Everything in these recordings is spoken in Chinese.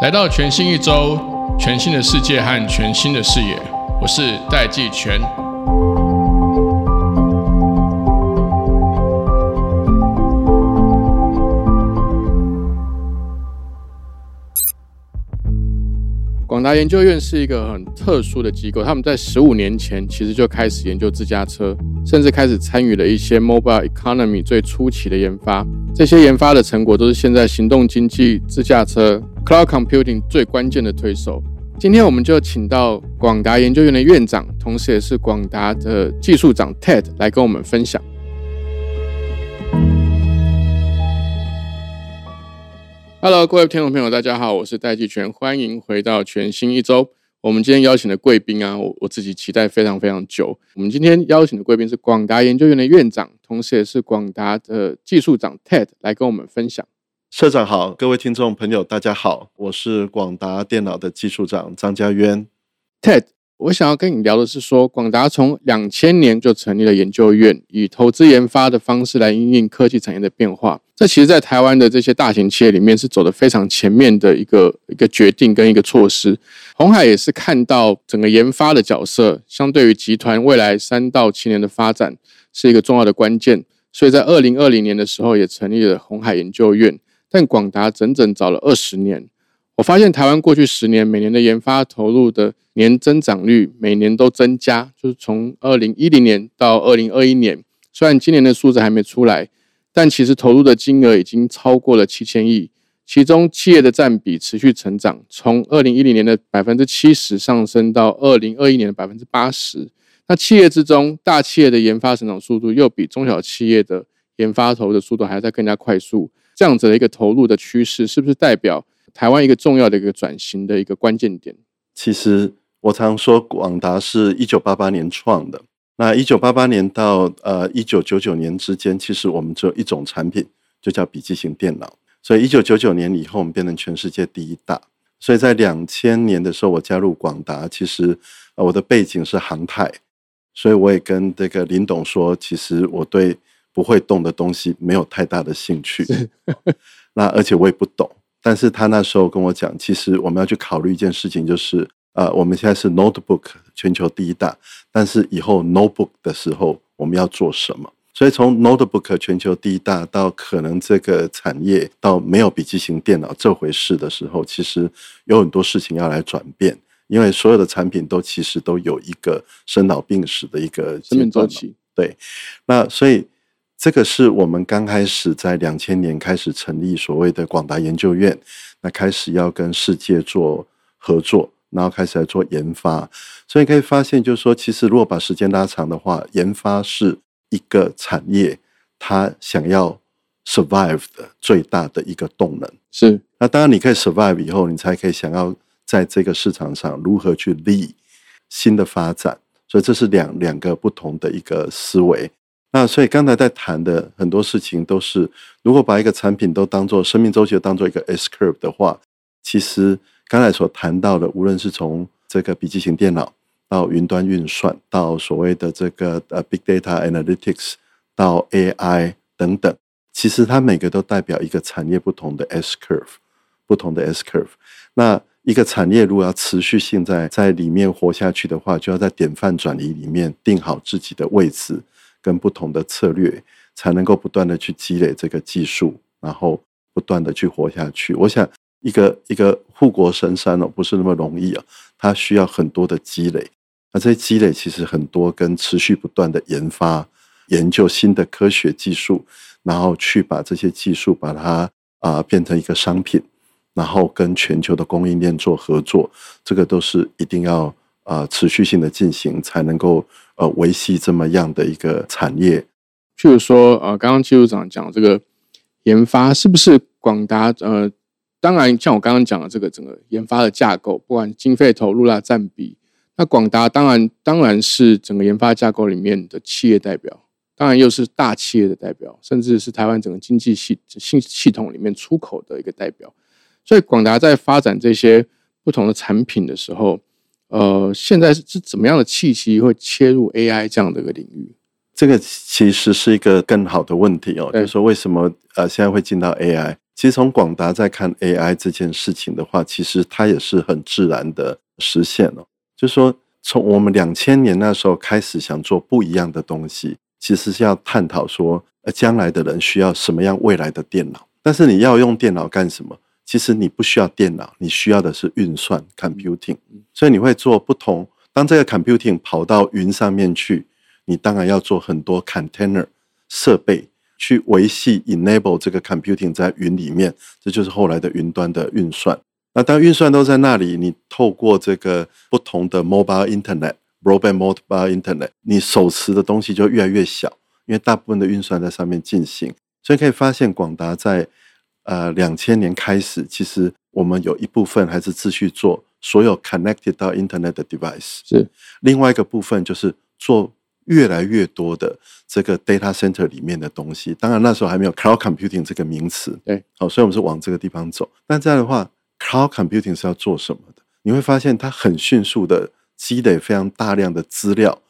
来到全新一周，全新的世界和全新的视野，我是戴季全。广达研究院是一个很特殊的机构，他们在十五年前其实就开始研究自驾车，甚至开始参与了一些 mobile economy 最初期的研发。这些研发的成果都是现在行动经济、自驾车、cloud computing 最关键的推手。今天我们就请到广达研究院的院长，同时也是广达的技术长 Ted 来跟我们分享。Hello，各位听众朋友，大家好，我是戴季全，欢迎回到全新一周。我们今天邀请的贵宾啊，我我自己期待非常非常久。我们今天邀请的贵宾是广达研究院的院长，同时也是广达的技术长 Ted 来跟我们分享。社长好，各位听众朋友大家好，我是广达电脑的技术长张家渊。Ted，我想要跟你聊的是说，广达从两千年就成立了研究院，以投资研发的方式来应应科技产业的变化。这其实，在台湾的这些大型企业里面，是走的非常前面的一个一个决定跟一个措施。红海也是看到整个研发的角色，相对于集团未来三到七年的发展，是一个重要的关键。所以在二零二零年的时候，也成立了红海研究院。但广达整整早了二十年。我发现台湾过去十年每年的研发投入的年增长率每年都增加，就是从二零一零年到二零二一年，虽然今年的数字还没出来。但其实投入的金额已经超过了七千亿，其中企业的占比持续成长，从二零一零年的百分之七十上升到二零二一年的百分之八十。那企业之中，大企业的研发成长速度又比中小企业的研发投入的速度还要再更加快速。这样子的一个投入的趋势，是不是代表台湾一个重要的一个转型的一个关键点？其实我常说，广达是一九八八年创的。那一九八八年到呃一九九九年之间，其实我们只有一种产品，就叫笔记型电脑。所以一九九九年以后，我们变成全世界第一大。所以在两千年的时候，我加入广达，其实呃我的背景是航太，所以我也跟这个林董说，其实我对不会动的东西没有太大的兴趣。那而且我也不懂，但是他那时候跟我讲，其实我们要去考虑一件事情，就是。呃，我们现在是 notebook 全球第一大，但是以后 notebook 的时候，我们要做什么？所以从 notebook 全球第一大到可能这个产业到没有笔记型电脑这回事的时候，其实有很多事情要来转变，因为所有的产品都其实都有一个生老病死的一个生命周期。对，那所以这个是我们刚开始在两千年开始成立所谓的广达研究院，那开始要跟世界做合作。然后开始来做研发，所以可以发现，就是说，其实如果把时间拉长的话，研发是一个产业它想要 survive 的最大的一个动能。是，那当然你可以 survive 以后，你才可以想要在这个市场上如何去立新的发展。所以这是两两个不同的一个思维。那所以刚才在谈的很多事情都是，如果把一个产品都当做生命周期当做一个 S curve 的话，其实。刚才所谈到的，无论是从这个笔记型电脑到云端运算，到所谓的这个呃 big data analytics，到 AI 等等，其实它每个都代表一个产业不同的 S curve，不同的 S curve。那一个产业如果要持续性在在里面活下去的话，就要在典范转移里面定好自己的位置跟不同的策略，才能够不断的去积累这个技术，然后不断的去活下去。我想。一个一个护国神山哦，不是那么容易啊，它需要很多的积累。那这些积累其实很多跟持续不断的研发、研究新的科学技术，然后去把这些技术把它啊变成一个商品，然后跟全球的供应链做合作，这个都是一定要啊持续性的进行，才能够呃维系这么样的一个产业。譬如说呃，刚刚技术长讲这个研发是不是广达呃？当然，像我刚刚讲的这个整个研发的架构，不管经费投入啦、占比，那广达当然当然是整个研发架构里面的企业代表，当然又是大企业的代表，甚至是台湾整个经济系系系统里面出口的一个代表。所以广达在发展这些不同的产品的时候，呃，现在是是怎么样的契机会切入 AI 这样的一个领域？这个其实是一个更好的问题哦，就是说为什么呃现在会进到 AI？其实从广达在看 AI 这件事情的话，其实它也是很自然的实现哦。就是说，从我们两千年那时候开始想做不一样的东西，其实是要探讨说，呃，将来的人需要什么样未来的电脑。但是你要用电脑干什么？其实你不需要电脑，你需要的是运算 （computing）。所以你会做不同。当这个 computing 跑到云上面去，你当然要做很多 container 设备去维系 enable 这个 computing 在云里面，这就是后来的云端的运算。那当运算都在那里，你透过这个不同的 mobile internet、broadband mobile internet，你手持的东西就越来越小，因为大部分的运算在上面进行。所以可以发现，广达在呃两千年开始，其实我们有一部分还是继续做所有 connected 到 internet 的 device，是另外一个部分就是做越来越多的这个 data center 里面的东西。当然那时候还没有 cloud computing 这个名词，对，好、所以我们是往这个地方走。但这样的话，cloud computing 是要做什么的？你会发现它很迅速的积累非常大量的资料，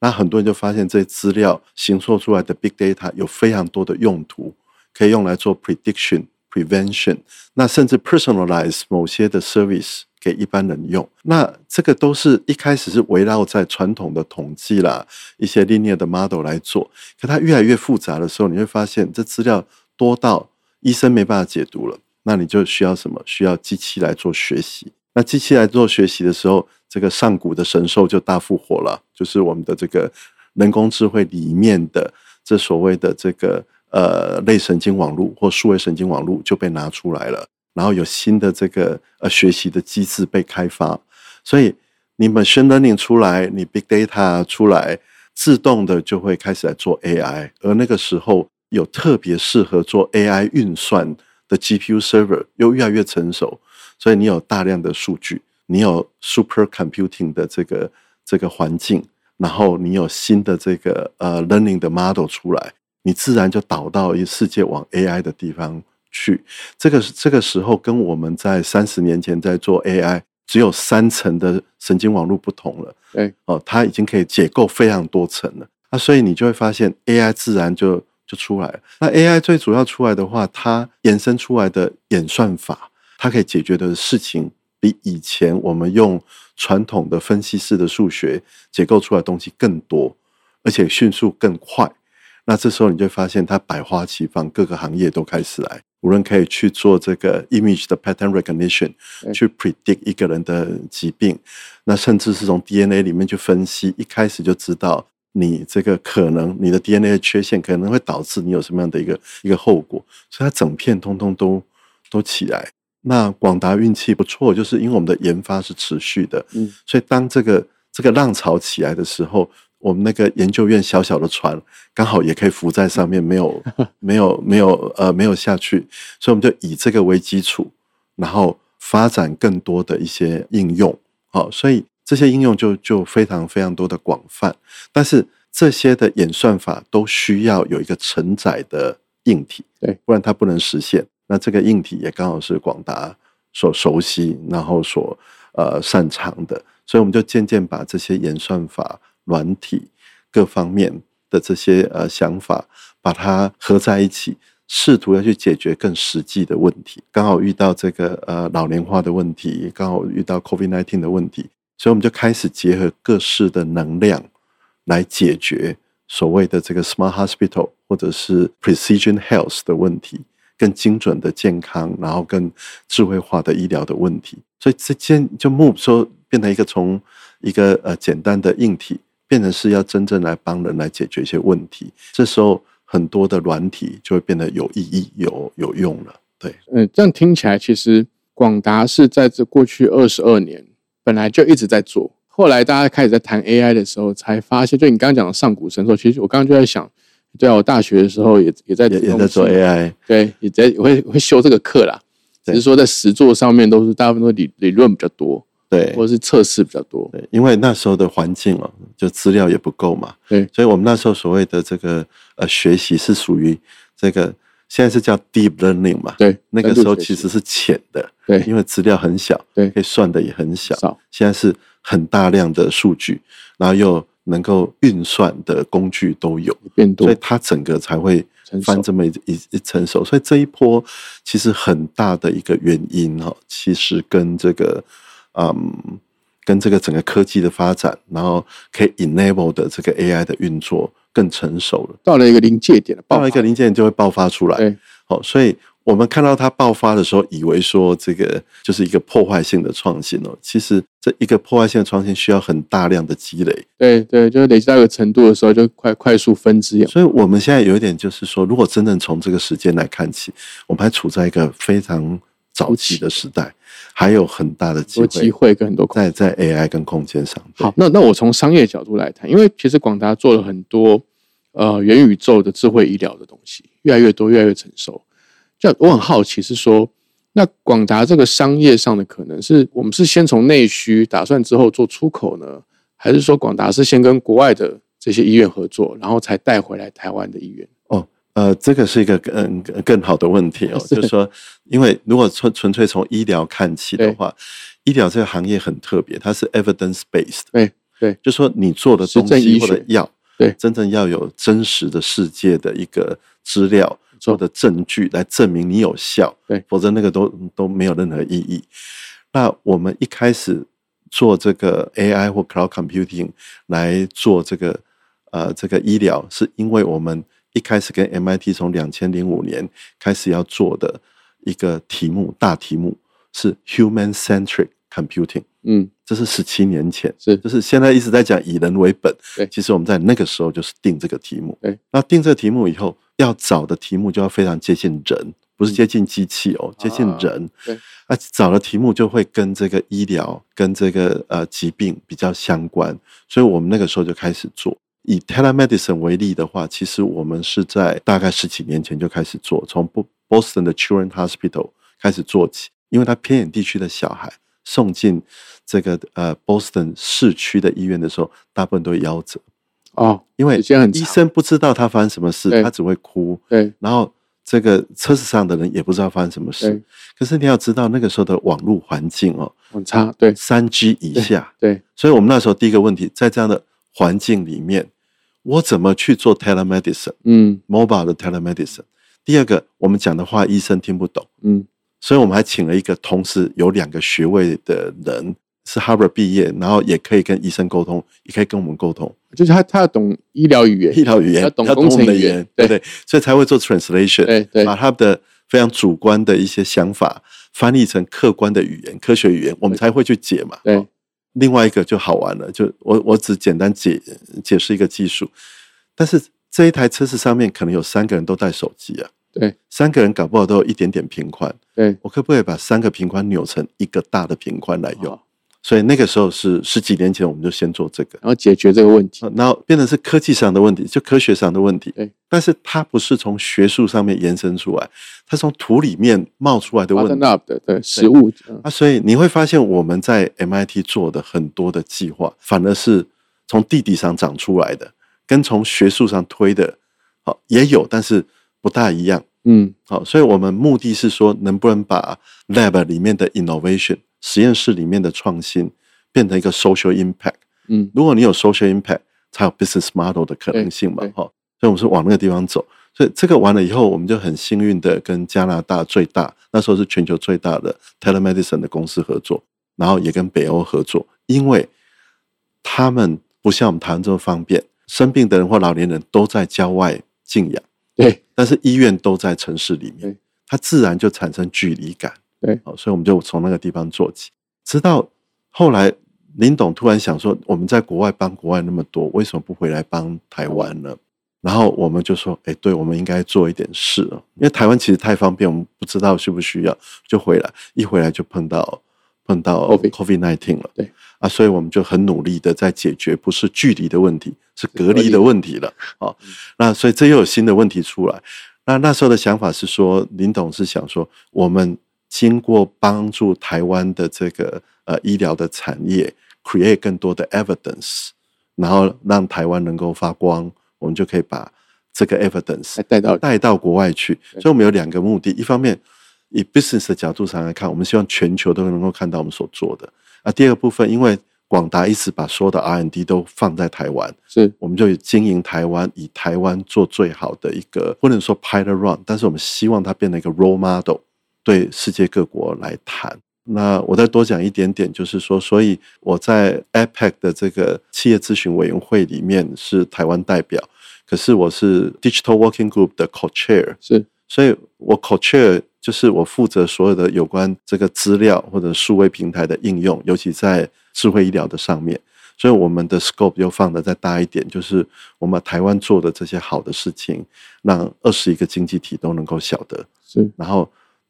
那很多人就发现这些资料形塑出来的 big data 有非常多的用途，可以用来做 prediction、prevention，那甚至 personalize 某些的 service 给一般人用。那这个都是一开始是围绕在传统的统计啦、一些 linear 的 model 来做，可它越来越复杂的时候，你会发现这资料多到医生没办法解读了。那你就需要什么？需要机器来做学习。那机器来做学习的时候，这个上古的神兽就大复活了，就是我们的这个人工智慧里面的这所谓的这个呃类神经网络或数位神经网络就被拿出来了，然后有新的这个呃学习的机制被开发，所以你 machine learning 出来，你 big data 出来，自动的就会开始来做 AI，而那个时候有特别适合做 AI 运算的 GPU server 又越来越成熟，所以你有大量的数据，你有 super computing 的这个这个环境，然后你有新的这个呃 learning 的 model 出来，你自然就导到一世界往 AI 的地方去。这个这个时候跟我们在三十年前在做 AI 只有三层的神经网络不同了。对，哦，它已经可以解构非常多层了。那所以你就会发现 AI 自然就就出来了。那 AI 最主要出来的话，它衍生出来的演算法，它可以解决的事情比以前我们用传统的分析式的数学解构出来的东西更多，而且迅速更快。那这时候你就会发现它百花齐放，各个行业都开始来，无论可以去做这个 image 的 pattern recognition，去 predict 一个人的疾病，那甚至是从 DNA 里面去分析，一开始就知道你这个可能你的 DNA 的缺陷可能会导致你有什么样的一个一个后果，所以它整片通通都都起来。那广达运气不错，就是因为我们的研发是持续的，嗯，所以当这个这个浪潮起来的时候，我们那个研究院小小的船刚好也可以浮在上面，没有 没有没有呃没有下去，所以我们就以这个为基础，然后发展更多的一些应用，好、所以这些应用就就非常非常多的广泛，但是这些的演算法都需要有一个承载的硬体，对，不然它不能实现。那这个硬体也刚好是广达所熟悉，然后所呃擅长的，所以我们就渐渐把这些演算法、软体各方面的这些呃想法，把它合在一起，试图要去解决更实际的问题。刚好遇到这个呃老龄化的问题，刚好遇到 COVID nineteen 的问题，所以我们就开始结合各式的能量来解决所谓的这个 smart hospital 或者是 precision health 的问题。更精准的健康，然后更智慧化的医疗的问题，所以这件就 move 说变成一个从一个呃简单的硬体，变成是要真正来帮人来解决一些问题。这时候很多的软体就会变得有意义、有有用了。对，嗯，这样听起来，其实广达是在这过去二十二年本来就一直在做，后来大家开始在谈 AI 的时候，才发现，就你刚刚讲的上古神兽，其实我刚刚就在想，对啊，我大学的时候也也在也也在做 AI，对，也在也会会修这个课啦，只是说在实作上面都是大部分都理理论比较多，对。或者是测试比较多，对，因为那时候的环境哦，就资料也不够嘛，对。所以我们那时候所谓的这个呃学习是属于这个现在是叫 deep learning 嘛，对，那个时候其实是浅的，对因为资料很小，对可以算的也很小。少现在是很大量的数据，然后又能够运算的工具都有，变多所以，它整个才会翻这么一一一成熟。所以这一波其实很大的一个原因哈，其实跟这个嗯，跟这个整个科技的发展，然后可以 enable 的这个 AI 的运作更成熟了。到了一个临界点了，到了一个临界点就会爆发出来。对，好，所以我们看到它爆发的时候，以为说这个就是一个破坏性的创新哦。其实这一个破坏性的创新需要很大量的积累。对对，就是累积到一个程度的时候，就快快速分支。所以我们现在有一点就是说，如果真正从这个时间来看起，我们还处在一个非常早期的时代，还有很大的机会机会会跟很多空在在 AI 跟空间上。好，，那那我从商业角度来谈，因为其实广达做了很多呃元宇宙的智慧医疗的东西，越来越多，越来越成熟。就我很好奇是说，那广达这个商业上的可能是我们是先从内需打算之后做出口呢，还是说广达是先跟国外的这些医院合作，然后才带回来台湾的医院？哦，呃，这个是一个更更更好的问题哦，是。就是说，因为如果纯纯粹从医疗看起的话，医疗这个行业很特别，它是 evidence based，对对，就说你做的东西或者药，对。真正要有真实的世界的一个资料错。或者证据来证明你有效，对。否则那个都都没有任何意义。那我们一开始做这个 AI 或 cloud computing 来做这个呃这个医疗，是因为我们一开始跟 MIT 从两千零五年开始要做的一个题目大题目是 human centric computing。嗯，这是十七年前，是就是现在一直在讲以人为本。对其实我们在那个时候就是定这个题目。对，那定这个题目以后，要找的题目就要非常接近人，不是接近机器哦，接近人。嗯对，那找的题目就会跟这个医疗、跟这个呃疾病比较相关，所以我们那个时候就开始做。以 telemedicine 为例的话，其实我们是在大概十几年前就开始做，从 Bo- Boston 的 Children Hospital 开始做起，因为它偏远地区的小孩送进这个呃 Boston 市区的医院的时候，大部分都会夭折，哦，因为医生不知道他发生什么事，他只会哭，对。然后这个车子上的人也不知道发生什么事。对。可是你要知道，那个时候的网络环境哦，很差，对。三 G 以下，对。所以我们那时候第一个问题，在这样的环境里面，我怎么去做 telemedicine、嗯。mobile 的 telemedicine？第二个，我们讲的话医生听不懂，嗯。所以我们还请了一个同时有两个学位的人，是 Harvard 毕业，然后也可以跟医生沟通，也可以跟我们沟通。就是他他要懂医疗语言，医疗语言，要懂要工程语言。我们的语言，对。对？所以才会做 translation，对对。把他的非常主观的一些想法翻译成客观的语言、科学语言，我们才会去解嘛。对。哦另外一个就好玩了，就我我只简单解解释一个技术，但是这一台车子上面可能有三个人都带手机啊，对。三个人搞不好都有一点点平宽，对。我可不可以把三个平宽扭成一个大的平宽来用？好所以那个时候是十几年前，我们就先做这个。然后解决这个问题，呃然后变成是科技上的问题，就科学上的问题。对，但是它不是从学术上面延伸出来，它从土里面冒出来的问题。up 的对实物，嗯啊，所以你会发现我们在 MIT 做的很多的计划，反而是从地底上长出来的，跟从学术上推的，好也有，但是不大一样。嗯好，所以我们目的是说，能不能把 lab 里面的 innovation 实验室里面的创新变成一个 social impact。嗯如果你有 social impact，才有 business model 的可能性嘛哈。所以我们是往那个地方走。所以这个完了以后，我们就很幸运的跟加拿大最大，那时候是全球最大的 telemedicine 的公司合作，然后也跟北欧合作，因为他们不像我们台湾这么方便，生病的人或老年人都在郊外静养，对但是医院都在城市里面，它自然就产生距离感。对。好，所以我们就从那个地方做起，直到后来林董突然想说，我们在国外帮国外那么多，为什么不回来帮台湾呢？然后我们就说，哎，对，我们应该做一点事哦，因为台湾其实太方便，我们不知道需不需要，就回来，一回来就碰到碰到 COVID nineteen 了，对。啊，所以我们就很努力的在解决不是距离的问题，是隔离的问题了，哦，那所以这又有新的问题出来。那那时候的想法是说，林董是想说，我们经过帮助台湾的这个呃医疗的产业，create 更多的 evidence，然后让台湾能够发光，我们就可以把这个 evidence 带到带到国外去。所以我们有两个目的，一方面以 business 的角度上来看，我们希望全球都能够看到我们所做的。啊，第二个部分，因为广达一直把所有的 R&D 都放在台湾，是我们就经营台湾，以台湾做最好的一个，不能说 pilot run，但是我们希望它变成一个 role model，对世界各国来谈。那我再多讲一点点，就是说，所以我在 APEC 的这个企业咨询委员会里面是台湾代表，可是我是 Digital Working Group 的 Co-Chair，是，所以我 Co-Chair 就是我负责所有的有关这个资料或者数位平台的应用，尤其在智慧医疗的上面，所以我们的 scope 又放的再大一点，就是我们台湾做的这些好的事情，让二十一个经济体都能够晓得，是，然后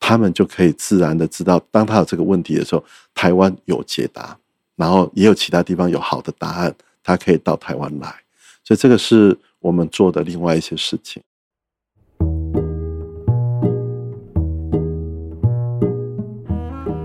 他们就可以自然的知道，当他有这个问题的时候，台湾有解答，然后也有其他地方有好的答案，他可以到台湾来，所以这个是我们做的另外一些事情。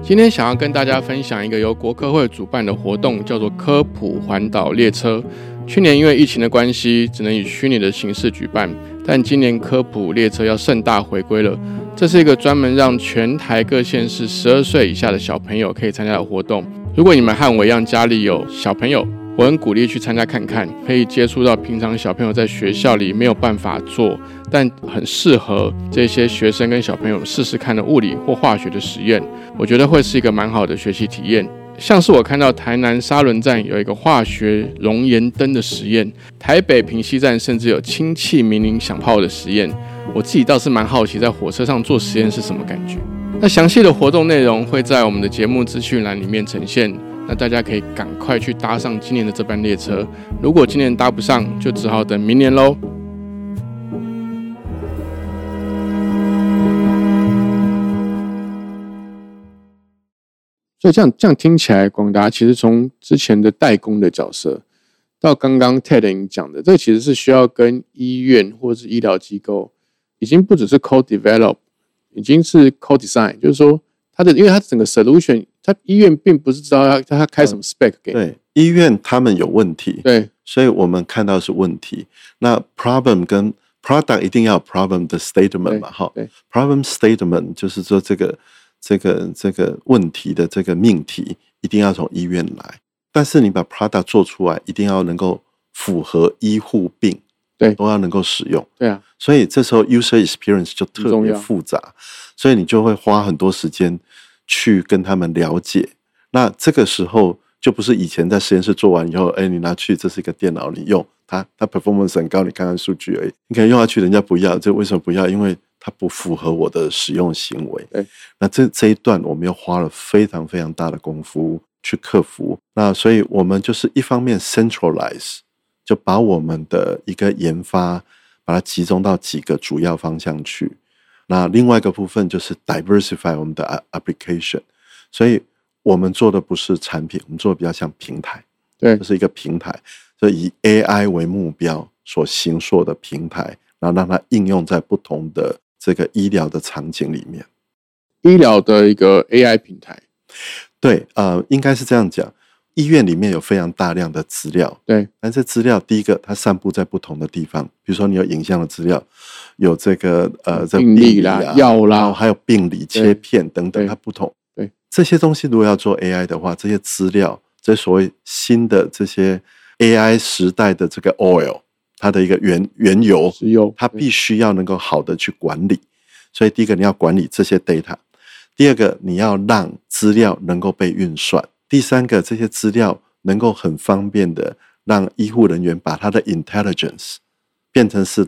今天想要跟大家分享一个由国科会主办的活动，叫做科普环岛列车。去年因为疫情的关系，只能以虚拟的形式举办，但今年科普列车要盛大回归了。这是一个专门让全台各县市十二岁以下的小朋友可以参加的活动。如果你们和我一样家里有小朋友，我很鼓励去参加看看，可以接触到平常小朋友在学校里没有办法做，但很适合这些学生跟小朋友试试看的物理或化学的实验。我觉得会是一个蛮好的学习体验。像是我看到台南沙仑站有一个化学熔岩灯的实验，台北平西站甚至有氢气鸣铃响炮的实验。我自己倒是蛮好奇，在火车上做实验是什么感觉。那详细的活动内容会在我们的节目资讯栏里面呈现。那大家可以赶快去搭上今年的这班列车，如果今年搭不上，就只好等明年喽。所以这样这样听起来，广达其实从之前的代工的角色，到刚刚 Ted 讲的，这其实是需要跟医院或者是医疗机构，已经不只是 co develop，已经是 co design，就是说它的，因为它整个 solution。它医院并不是知道要它开什么 spec 给对医院他们有问题，对，所以我们看到是问题。那 problem 跟 product 一定要 problem 的 statement 嘛，哈，problem statement 就是说这个这个这个问题的这个命题一定要从医院来，但是你把 product 做出来，一定要能够符合医护病，对，都要能够使用，对啊，所以这时候 user experience 就特别复杂，所以你就会花很多时间。去跟他们了解，那这个时候就不是以前在实验室做完以后，哎，你拿去这是一个电脑，你用它，它 performance 很高，你看看数据而已。你可以用下去，人家不要，这为什么不要？因为它不符合我的使用行为。对，那这这一段我们又花了非常非常大的功夫去克服。那所以我们就是一方面 centralize，就把我们的一个研发把它集中到几个主要方向去。那另外一个部分就是 diversify 我们的 application，所以我们做的不是产品，我们做的比较像平台，对，这是一个平台，所以以 AI 为目标所形塑的平台，然后让它应用在不同的这个医疗的场景里面，医疗的一个 AI 平台，对，呃，应该是这样讲。医院里面有非常大量的资料，对，但这资料第一个它散布在不同的地方，比如说你有影像的资料，有这个呃这病例啦、药啦，还有病理切片等等，它不同。对。这些东西，如果要做 AI 的话，这些资料，这所谓新的这些 AI 时代的这个 oil，它的一个原原油，油，它必须要能够好的去管理。所以第一个你要管理这些 data，第二个你要让资料能够被运算。第三个，这些资料能够很方便的让医护人员把他的 intelligence 变成是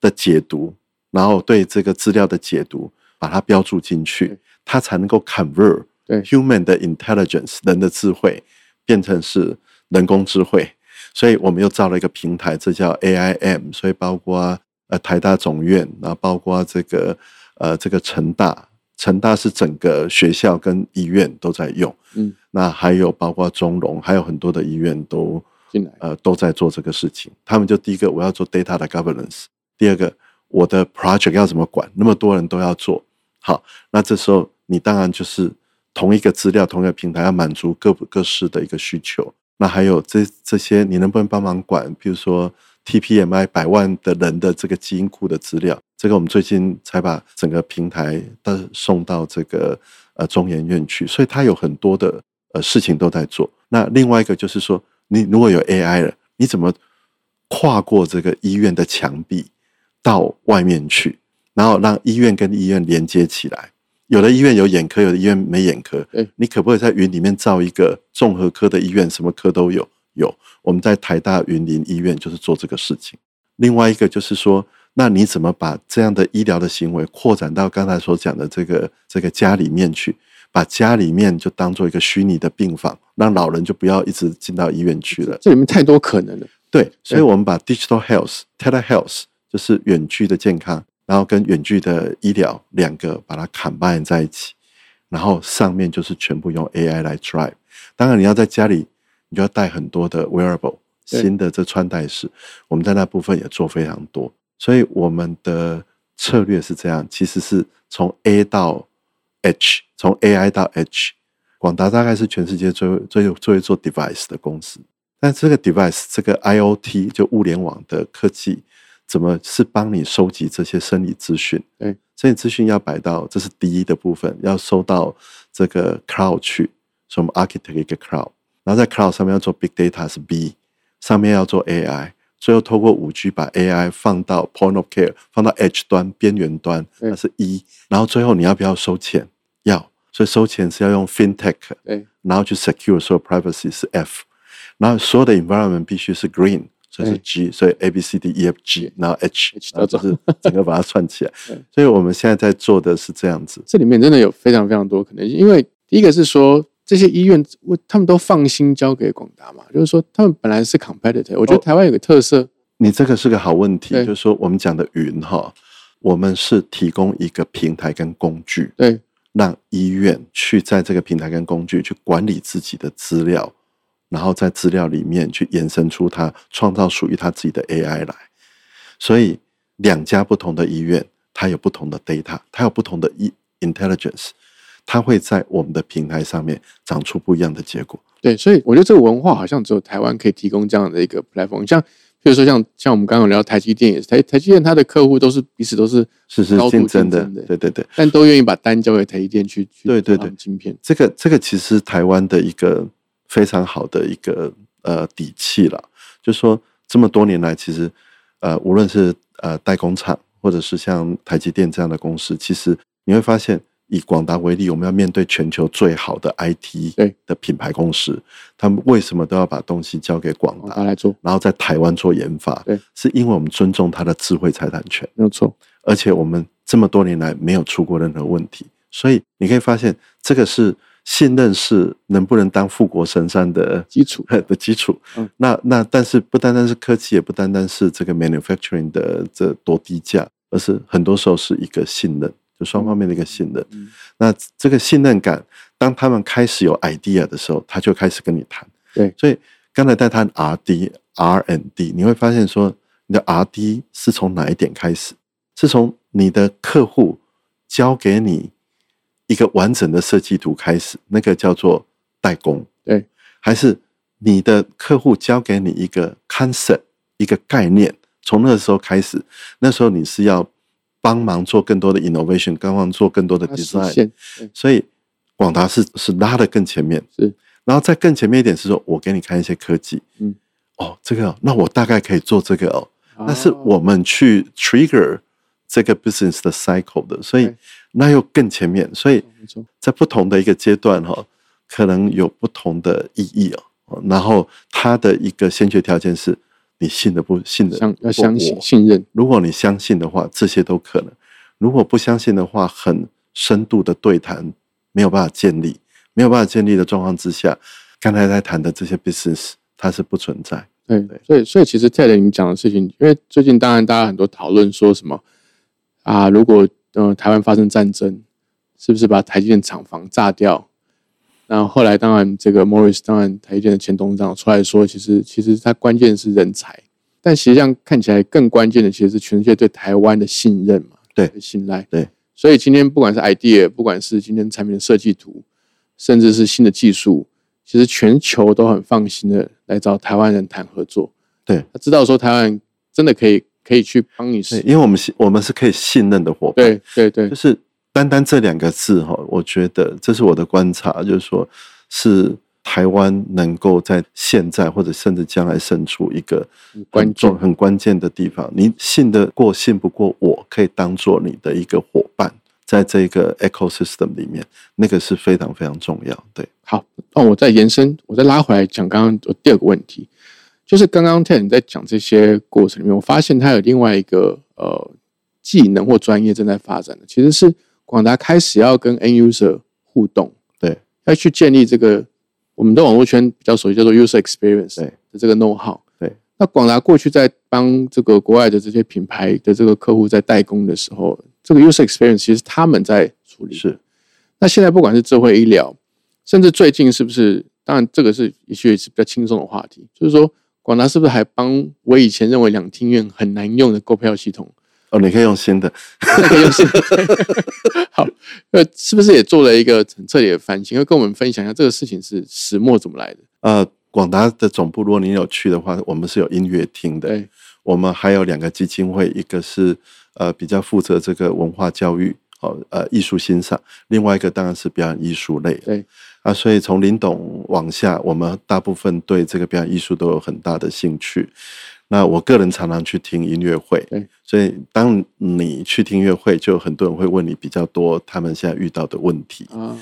的解读，然后对这个资料的解读把它标注进去，它才能够 convert human 的 intelligence 人的智慧变成是人工智慧。所以我们又造了一个平台，这叫 AIM。所以包括呃台大总院，然后包括这个呃这个成大。成大是整个学校跟医院都在用，嗯，那还有包括中融，还有很多的医院都进来，呃，都在做这个事情。他们就第一个我要做 data 的 governance，第二个我的 project 要怎么管，那么多人都要做好，那这时候你当然就是同一个资料，同一个平台要满足各各式的一个需求。那还有这这些，你能不能帮忙管？比如说。TPMI 百万的人的这个基因库的资料，这个我们最近才把整个平台的送到这个呃中研院去，所以它有很多的呃事情都在做。那另外一个就是说，你如果有 AI 了，你怎么跨过这个医院的墙壁到外面去，然后让医院跟医院连接起来？有的医院有眼科，有的医院没眼科。对你可不可以在云里面造一个综合科的医院，什么科都有？有，我们在台大云林医院就是做这个事情。另外一个就是说，那你怎么把这样的医疗的行为扩展到刚才所讲的这个这个家里面去？把家里面就当做一个虚拟的病房，让老人就不要一直进到医院去了。这里面太多可能了。对，所以我们把 digital health、telehealth 就是远距的健康，然后跟远距的医疗两个把它 combine 在一起，然后上面就是全部用 AI 来 drive。当然，你要在家里，你就要带很多的 wearable 新的这穿戴式，我们在那部分也做非常多。所以我们的策略是这样，其实是从 A 到 H，从 AI 到 H。广达大概是全世界最最最会做 device 的公司，但这个 device 这个 IOT 就物联网的科技，怎么是帮你收集这些生理资讯？对，生理资讯要摆到这是第一的部分，要收到这个 cloud 去，所以我们 architect 一个 cloud，然后在 cloud 上面要做 big data 是 B，上面要做 AI，最后透过五 G 把 AI 放到 point of care，放到 H 端边缘端，对。那是一，然后最后你要不要收钱？要，所以收钱是要用 fintech，对。然后去 secure 所有 privacy 是 F，然后所有的 environment 必须是 green，所以是对。G，所以 A B C D E F G，然后 H，H 然后就是整个把它串起来。所以我们现在在做的是这样子，这里面真的有非常非常多可能性，因为第一个是说这些医院，我他们都放心交给广达嘛，就是说他们本来是 competitor，我觉得哦。台湾有个特色，你这个是个好问题，就是说我们讲的云哈，我们是提供一个平台跟工具，对。让医院去在这个平台跟工具去管理自己的资料，然后在资料里面去延伸出它创造属于它自己的 AI 来。所以两家不同的医院，它有不同的 data，它有不同的 intelligence，它会在我们的平台上面长出不一样的结果。对，所以我觉得这个文化好像只有台湾可以提供这样的一个 platform，像比如说像像我们刚刚有聊台积电也是，台台积电它的客户都是彼此都是是是竞争的的，对对对。但都愿意把单交给台积电去去对对对晶片，这个这个其实台湾的一个非常好的一个呃底气了，就是说这么多年来，其实呃无论是呃代工厂，或者是像台积电这样的公司，其实你会发现，以广达为例，我们要面对全球最好的 IT 对的品牌公司，他们为什么都要把东西交给广达，广达来做，然后在台湾做研发？对，是因为我们尊重它的智慧财产权。没有错，而且我们这么多年来没有出过任何问题，所以你可以发现，这个是信任是能不能当富国神山的基础 的基础。嗯那那但是不单单是科技，也不单单是这个 manufacturing 的这多低价，而是很多时候是一个信任，就双方面的一个信任。嗯那这个信任感，当他们开始有 idea 的时候，他就开始跟你谈。对所以刚才在谈 R D R N D，你会发现说，你的 R D 是从哪一点开始？是从你的客户交给你一个完整的设计图开始，那个叫做代工，对，还是你的客户交给你一个 concept 一个概念？从那个时候开始，那时候你是要帮忙做更多的 innovation，帮忙做更多的 design，所以广达是是拉的更前面，是，然后再更前面一点是说，我给你看一些科技，嗯，哦，这个哦那我大概可以做这个哦，那是哦我们去 trigger 这个 business 的 cycle 的，所以那又更前面，所以，在不同的一个阶段哈、可能有不同的意义哦。哦然后它的一个先决条件是你信的不信的，相要相信信任，如果你相信的话，这些都可能；如果不相信的话，很深度的对谈没有办法建立，没有办法建立的状况之下，刚才在谈的这些 business 它是不存在。对对，所以所以其实 Ted 你讲的事情，因为最近当然大家很多讨论说什么啊，如果呃台湾发生战争，是不是把台积电厂房炸掉？然后后来当然这个 Morris 当然台积电的前董事长出来说，其实其实他关键是人才，但实际上看起来更关键的其实是全世界对台湾的信任嘛，对信赖，对。所以今天不管是 idea，不管是今天产品的设计图，甚至是新的技术，其实全球都很放心的来找台湾人谈合作。对，他知道说台湾真的可以可以去帮你因为我们信我们是可以信任的伙伴。对对对就是单单这两个字哈，我觉得这是我的观察，就是说是台湾能够在现在或者甚至将来胜出一个关键很关键的地方。你信得过信不过我，可以当做你的一个伙伴，在这个 ecosystem 里面，那个是非常非常重要。对，好，那我再延伸，我再拉回来讲刚刚第二个问题，就是刚刚 Ted 你在讲这些过程里面，我发现他有另外一个呃技能或专业正在发展的，其实是广达开始要跟 end user 互动。对要去建立这个我们的网络圈比较熟悉叫做 user experience 的这个 know how。对，那广达过去在帮这个国外的这些品牌的这个客户在代工的时候，这个 user experience 其实他们在处理。是，那现在不管是智慧医疗，甚至最近是不是？当然这个是也许是比较轻松的话题，就是说广达是不是还帮我以前认为两厅院很难用的购票系统？哦，你可以用新的，可以用新的。好，那，是不是也做了一个很彻底的翻新？要跟我们分享一下这个事情是始末怎么来的？呃，广达的总部，如果你有去的话，我们是有音乐厅的。对，我们还有两个基金会，一个是呃比较负责这个文化教育，哦，呃艺术欣赏；另外一个当然是表演艺术类。对，啊，所以从林董往下，我们大部分对这个表演艺术都有很大的兴趣。那我个人常常去听音乐会，所以当你去听音乐会，就很多人会问你比较多他们现在遇到的问题。啊，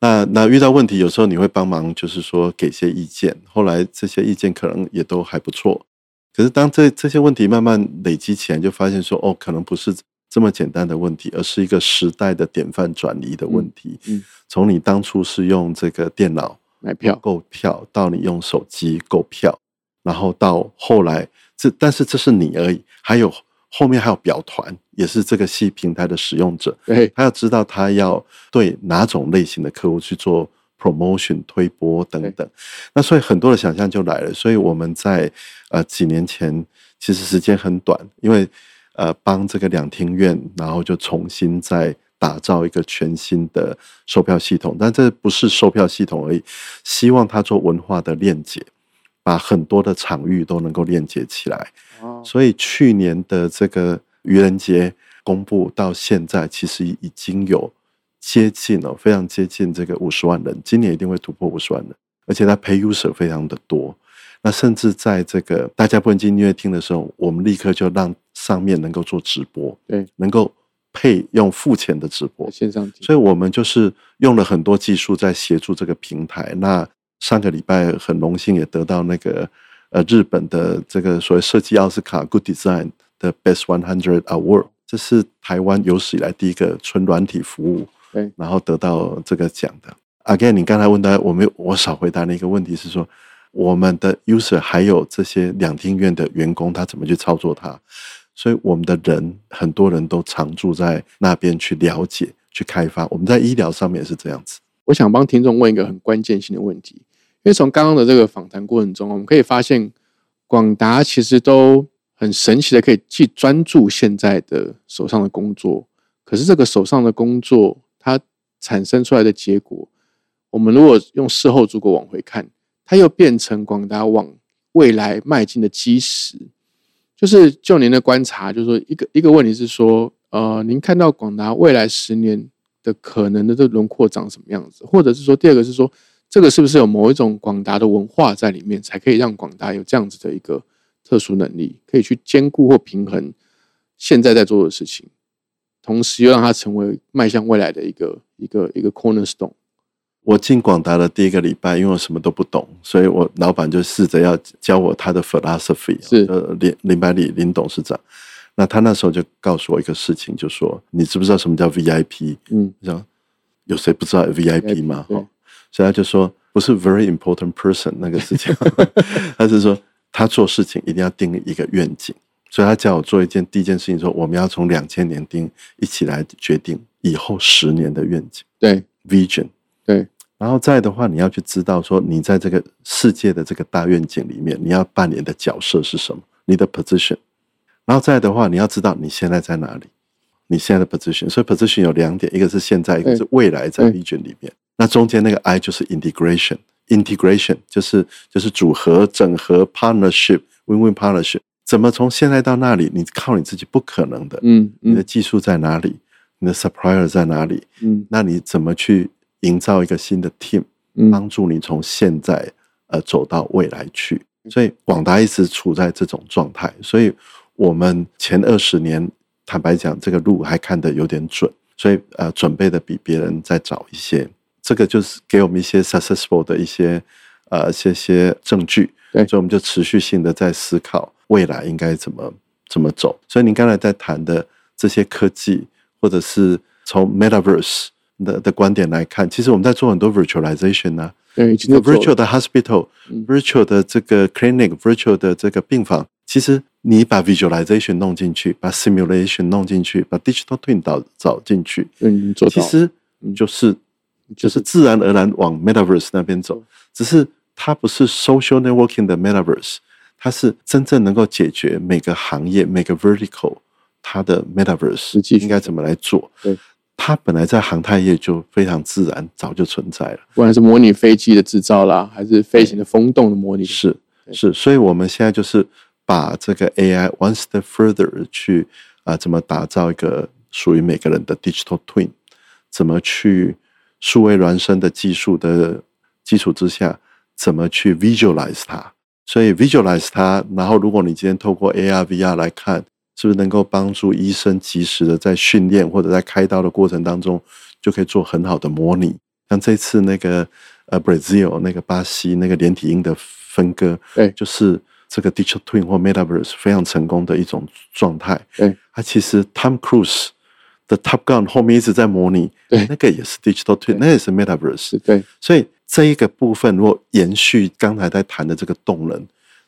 那那遇到问题，有时候你会帮忙，就是说给些意见。后来这些意见可能也都还不错。可是当这这些问题慢慢累积起来，就发现说，哦，可能不是这么简单的问题，而是一个时代的典范转移的问题。嗯，从你当初是用这个电脑买票购票，到你用手机购票，然后到后来。这但是这是你而已，还有后面还有表团，也是这个系平台的使用者，他要知道他要对哪种类型的客户去做 promotion 推播等等，那所以很多的想象就来了。所以我们在呃几年前，其实时间很短，因为呃帮这个两厅院，然后就重新再打造一个全新的售票系统，但这不是售票系统而已，希望他做文化的链接。把很多的场域都能够链接起来，所以去年的这个愚人节公布到现在，其实已经有接近了，非常接近这个五十万人，今年一定会突破五十万人，而且它 pay user 非常的多。那甚至在这个大家不能进音乐厅的时候，我们立刻就让上面能够做直播，对，能够配用付钱的直播线上，所以我们就是用了很多技术在协助这个平台。那上个礼拜很荣幸也得到那个呃日本的这个所谓设计奥斯卡 Good Design 的 Best One Hundred Award，这是台湾有史以来第一个纯软体服务，对，然后得到这个奖的。Again，你刚才问到我们我少回答的一个问题是说，我们的 user 还有这些两厅院的员工，他怎么去操作它？所以我们的人很多人都常住在那边去了解、去开发。我们在医疗上面也是这样子。我想帮听众问一个很关键性的问题，因为从刚刚的这个访谈过程中，我们可以发现，广达其实都很神奇的可以既专注现在的手上的工作，可是这个手上的工作它产生出来的结果，我们如果用事后诸葛往回看，它又变成广达往未来迈进的基石。就是就您的观察，就是说一个一个问题是说，呃，您看到广达未来十年。的可能的这轮廓长什么样子，或者是说，第二个是说，这个是不是有某一种广达的文化在里面，才可以让广达有这样子的一个特殊能力，可以去兼顾或平衡现在在做的事情，同时又让它成为迈向未来的一个一个一个 cornerstone。我进广达的第一个礼拜，因为我什么都不懂，所以我老板就试着要教我他的 philosophy，是呃林林百里林董事长。那他那时候就告诉我一个事情，就说你知不知道什么叫 VIP？嗯，道有谁不知道 VIP 吗？哈，所以他就说不是 very important person 那个事情，他是说他做事情一定要定一个愿景，所以他叫我做一件第一件事情，说我们要从两千年定一起来决定以后十年的愿景，对，vision，对，然后再的话，你要去知道说你在这个世界的这个大愿景里面，你要扮演的角色是什么，你的 position。然后再的话，你要知道你现在在哪里，你现在的 position。所以 position 有两点，一个是现在，一个是未来，在 vision 里面。那中间那个 I 就是 integration，integration 就是就是组合、整合、partnership，win-win partnership。怎么从现在到那里？你靠你自己不可能的。嗯，你的技术在哪里？你的 supplier 在哪里？嗯，那你怎么去营造一个新的 team？嗯帮助你从现在呃走到未来去。所以广达一直处在这种状态，所以我们前二十年坦白讲，这个路还看得有点准，所以呃准备的比别人再早一些。这个就是给我们一些 successful 的一些呃些些证据，对。所以我们就持续性的在思考未来应该怎么怎么走。所以您刚才在谈的这些科技，或者是从 metaverse 的的观点来看，其实我们在做很多 virtualization 呢、对，virtual 的 hospital、嗯。virtual 的这个 clinic、virtual 的这个病房，其实你把 visualization 弄进去，把 simulation 弄进去，把 digital twin 导找进去，对已经做到，其实嗯。就是就是自然而然往 metaverse 那边走，只是它不是 social networking 的 metaverse，它是真正能够解决每个行业每个 vertical 它的 metaverse 实际应该怎么来做。对，它本来在航太业就非常自然，早就存在了。不管是模拟飞机的制造啦，还是飞行的风洞的模拟，是是，所以我们现在就是把这个 AI one step further 去啊、怎么打造一个属于每个人的 digital twin，怎么去数位孪生的技术的基础之下，怎么去 visualize 它。所以 visualize 它，然后如果你今天透过 AR、VR 来看，是不是能够帮助医生及时的在训练或者在开刀的过程当中，就可以做很好的模拟。像这次那个呃 Brazil 那个巴西那个连体婴的分割，对就是这个 digital twin 或 metaverse 非常成功的一种状态。对，它其实 Tom Cruise 的 Top Gun 后面一直在模拟，对那个也是 digital twin，那也是 metaverse。对，所以这一个部分，如果延续刚才在谈的这个动能，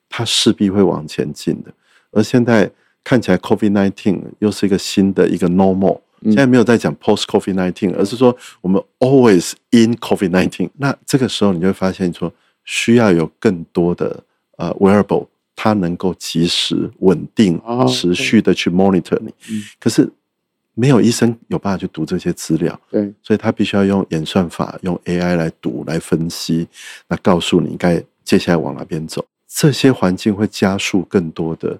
它势必会往前进的。而现在看起来，COVID nineteen 又是一个新的一个 normal。现在没有在讲 post COVID nineteen，而是说我们 always in COVID nineteen。那这个时候你就会发现说，需要有更多的呃 wearable，它能够及时、稳定哦、持续的去 monitor 你。嗯可是没有医生有办法去读这些资料。对，所以他必须要用演算法、用 AI 来读、来分析，那告诉你该接下来往哪边走。这些环境会加速更多的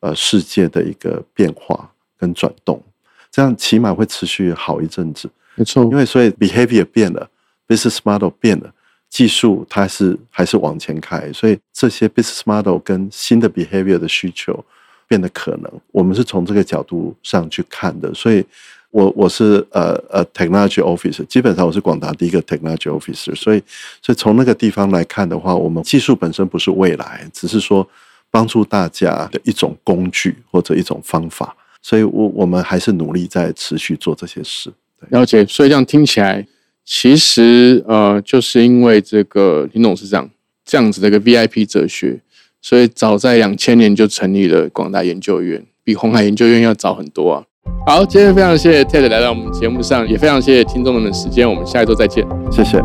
呃世界的一个变化跟转动，这样起码会持续好一阵子。没错，因为所以 behavior 变了，business model 变了，技术它是还是往前开，所以这些 business model 跟新的 behavior 的需求变得可能，我们是从这个角度上去看的。所以我我是呃呃 technology officer，基本上我是广达第一个 technology officer，所以所以从那个地方来看的话，我们技术本身不是未来，只是说帮助大家的一种工具或者一种方法。所以我我们还是努力在持续做这些事。了解。所以这样听起来，其实呃，就是因为这个林董事长这样子的一个 VIP 哲学，所以早在两千年就成立了广大研究院，比红海研究院要早很多啊。好，今天非常谢谢 Ted 来到我们节目上，也非常谢谢听众们的时间，我们下一周再见。谢谢。